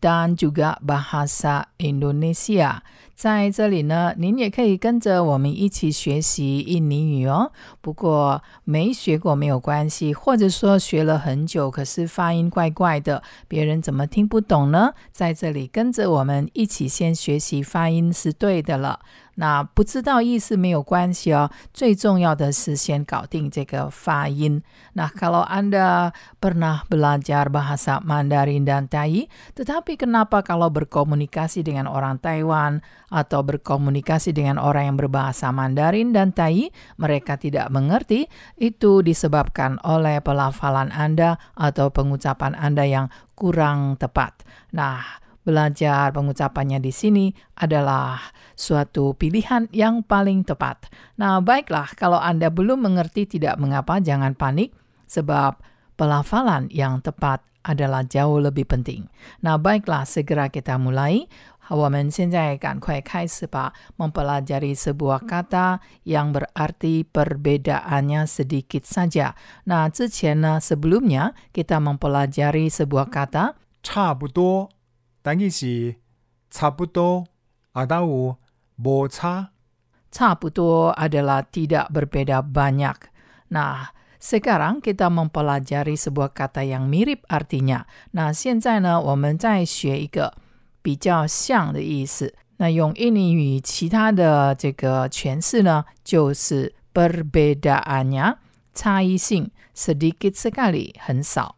dan juga bahasa Indonesia. 在这里呢，您也可以跟着我们一起学习印尼语哦。不过没学过没有关系，或者说学了很久，可是发音怪怪的，别人怎么听不懂呢？在这里跟着我们一起先学习发音是对的了。那不知道意思没有关系哦，最重要的是先搞定这个发音。Nah, kalau Anda pernah belajar bahasa Mandarin dan Tai, tetapi kenapa kalau berkomunikasi dengan orang Taiwan atau berkomunikasi dengan orang yang berbahasa Mandarin dan Tai, mereka tidak mengerti? Itu disebabkan oleh pelafalan Anda atau pengucapan Anda yang kurang tepat. Nah, belajar pengucapannya di sini adalah suatu pilihan yang paling tepat. Nah, baiklah, kalau Anda belum mengerti tidak mengapa, jangan panik, sebab pelafalan yang tepat adalah jauh lebih penting. Nah, baiklah, segera kita mulai. 我们现在赶快开始吧，mempelajari sebuah kata yang berarti perbedaannya sedikit saja. Nah, 之前呢，sebelumnya kita mempelajari sebuah kata 差不多， 但意是差不多，阿达有无差。 差不多 adalah tidak berbeda banyak. Nah, sekarang kita mempelajari sebuah kata yang mirip artinya. Nah, 现在呢，我们再学一个比较像的意思。那用印尼语其他的这个诠释呢，就是 perbedaannya 差异性 sedikit sekali 很少。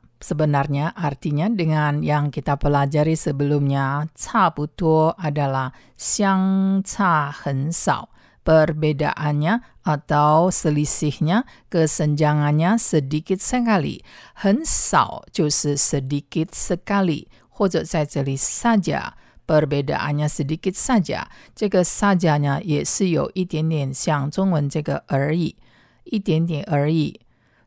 sebenarnya artinya dengan yang kita pelajari sebelumnya. 差不多 adalah 相差很少。Perbedaannya atau selisihnya, kesenjangannya sedikit sekali. 很少就是 sedikit sekali，或者在这里 saja。perbedaannya sedikit saja，这个 saja 呢也是有一点点像中文这个而已，一点点而已。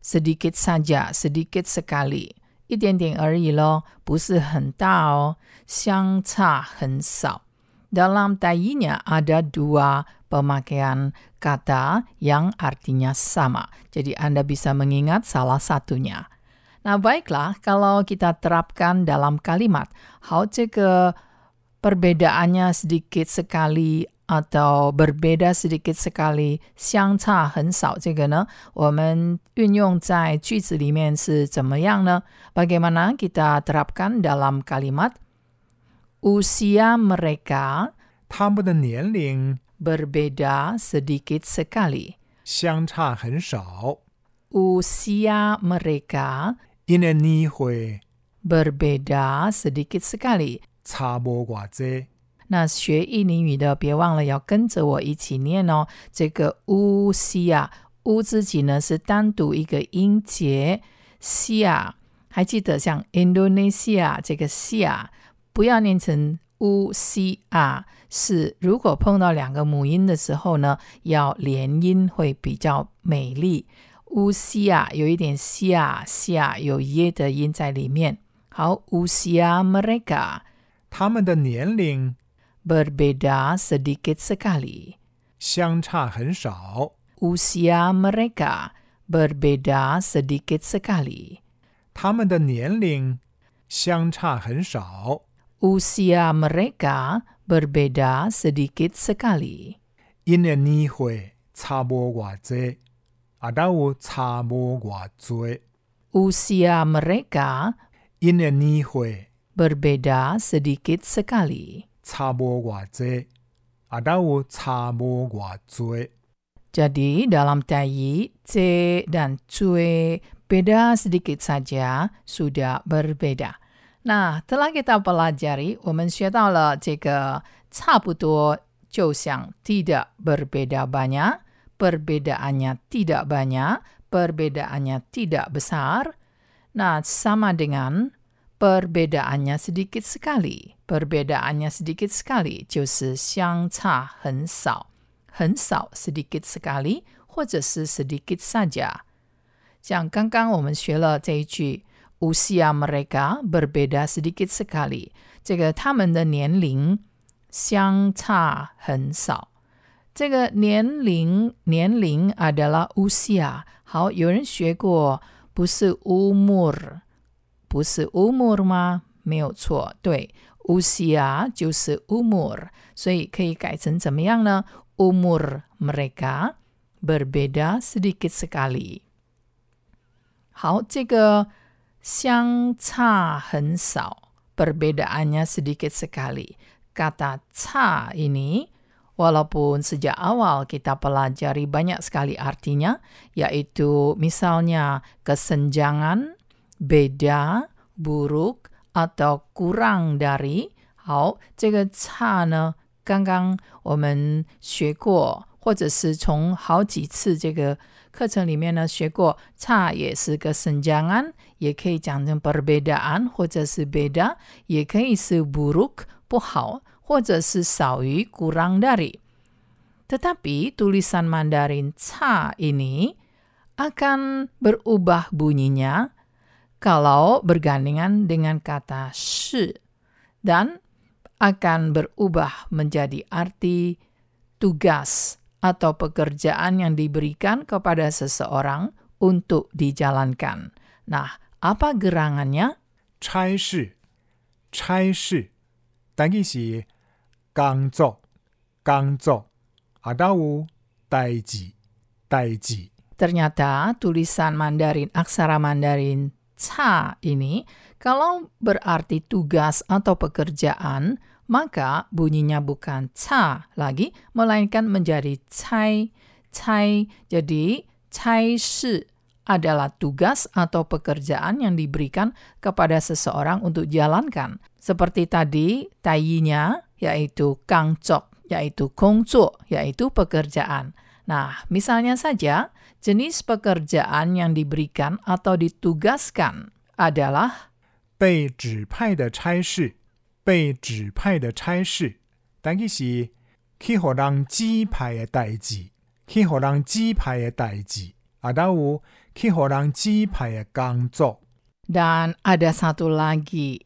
sedikit saja, sedikit sekali， 一点点而已咯，不是很大哦，相差很少。Dalam tainya ada dua pemakaian kata yang artinya sama. Jadi Anda bisa mengingat salah satunya. Nah, baiklah kalau kita terapkan dalam kalimat. 好，这个 perbedaannya sedikit sekali atau berbeda sedikit sekali，相差很少。这个呢，我们运用在句子里面是怎么样呢？Bagaimana kita terapkan dalam kalimat? Usia mereka 他们的年龄 berbeda sedikit sekali. 相差很少， Usia mereka 因为你会 berbeda sedikit sekali. 差无偌济。 那学印尼语的，别忘了要跟着我一起念哦。这个乌西亚乌自己呢是单独一个音节，西亚还记得像 Indonesia 这个西亚，不要念成乌西亚，是如果碰到两个母音的时候呢，要连音会比较美丽。乌西亚有一点西亚西亚有耶的音在里面。好，乌西亚 mereka。他们的年龄 berbeda sedikit sekali. 相差很少， Usia mereka berbeda sedikit sekali. 他们的年龄相差很少， Usia mereka berbeda sedikit sekali. 因为年岁差无偌济，啊，都有差无偌济， Usia mereka 因为年岁 berbeda sedikit sekali. 差无偌济， atau cha mo gua zui. Jadi dalam Taiyi, C dan Cui beda sedikit saja, sudah berbeda. Nah, telah kita pelajari, 我们学到了这个差不多就像 tidak berbeda banyak, perbedaannya tidak banyak, perbedaannya tidak besar. Nah, sama dengan perbedaannya sedikit sekali. Perbedaannya sedikit sekali 就是相差很少。很少 sedikit sekali 或者是 sedikit saja。像刚刚我们学了这一句，usia mereka berbeda sedikit sekali，这个他们的年龄相差很少。这个年龄年龄 adalah usia。好，有人学过不是 umur， 不是 umur 吗？没有错，对，usia 就是 umur，所以可以改成怎么样呢？umur mereka berbeda sedikit sekali. 好，这个相差很少, perbedaannya sedikit sekali. Kata ca ini, walaupun sejak awal kita pelajari banyak sekali artinya, yaitu misalnya kesenjangan, beda, buruk, atau kurang dari. 好，这个差呢，刚刚我们学过，或者是从好几次这个课程里面呢学过，差也是个 senjangan，也可以讲成 perbedaan，或者是 beda，也可以是 buruk 不好，或者是少于 kurang dari。Tetapi tulisan Mandarin ca ini akan berubah bunyinya kalau bergandengan dengan kata shi dan akan berubah menjadi arti tugas atau pekerjaan yang diberikan kepada seseorang untuk dijalankan. Nah, apa gerangannya? 差事，差事，等于是工作，工作，atau 代志，代志。 Ternyata tulisan Mandarin aksara Mandarin ca ini kalau berarti tugas atau pekerjaan, maka bunyinya bukan ca lagi, melainkan menjadi cai. Cai, jadi cai shi adalah tugas atau pekerjaan yang diberikan kepada seseorang untuk jalankan. Seperti tadi, tayinya yaitu kangcok, yaitu kongco, yaitu pekerjaan. Nah, misalnya saja, jenis pekerjaan yang diberikan atau ditugaskan adalah 被指派的差事，被指派的差事，等于是去互人指派的代志，去互人指派的代志，啊，都有去互人指派的工作。 Dan ada satu lagi,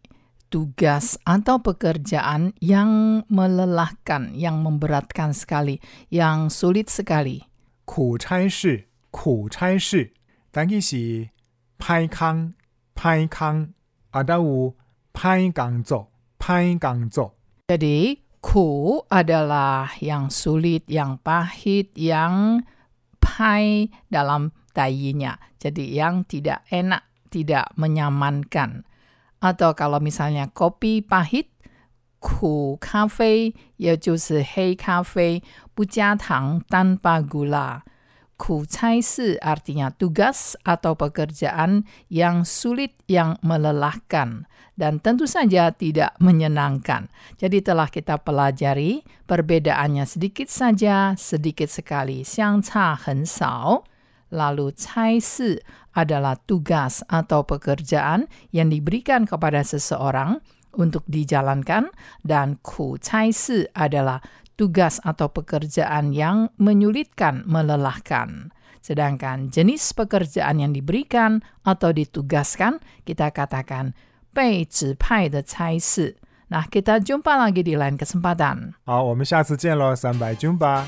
tugas atau pekerjaan yang melelahkan, yang memberatkan sekali, yang sulit sekali. 苦差事，苦差事，等于是歹工，歹工，啊，都有歹工作，歹工作。 Jadi, ku adalah yang sulit, yang pahit, yang pai dalam tayinya. Jadi, yang tidak enak, tidak menyamankan. Atau kalau misalnya kopi pahit, ku kafe, ya 就是黑咖啡，不加糖，tanpa gula. Ku si artinya tugas atau pekerjaan yang sulit, yang melelahkan, dan tentu saja tidak menyenangkan. Jadi telah kita pelajari perbedaannya sedikit saja, sedikit sekali, 相差很少. Lalu cai si adalah tugas atau pekerjaan yang diberikan kepada seseorang untuk dijalankan dan ku cai si adalah tugas atau pekerjaan yang menyulitkan, melelahkan. Sedangkan jenis pekerjaan yang diberikan atau ditugaskan, kita katakan 被指派的差事. Nah, kita jumpa lagi di lain kesempatan. 好，我们下次见喽，三百军吧。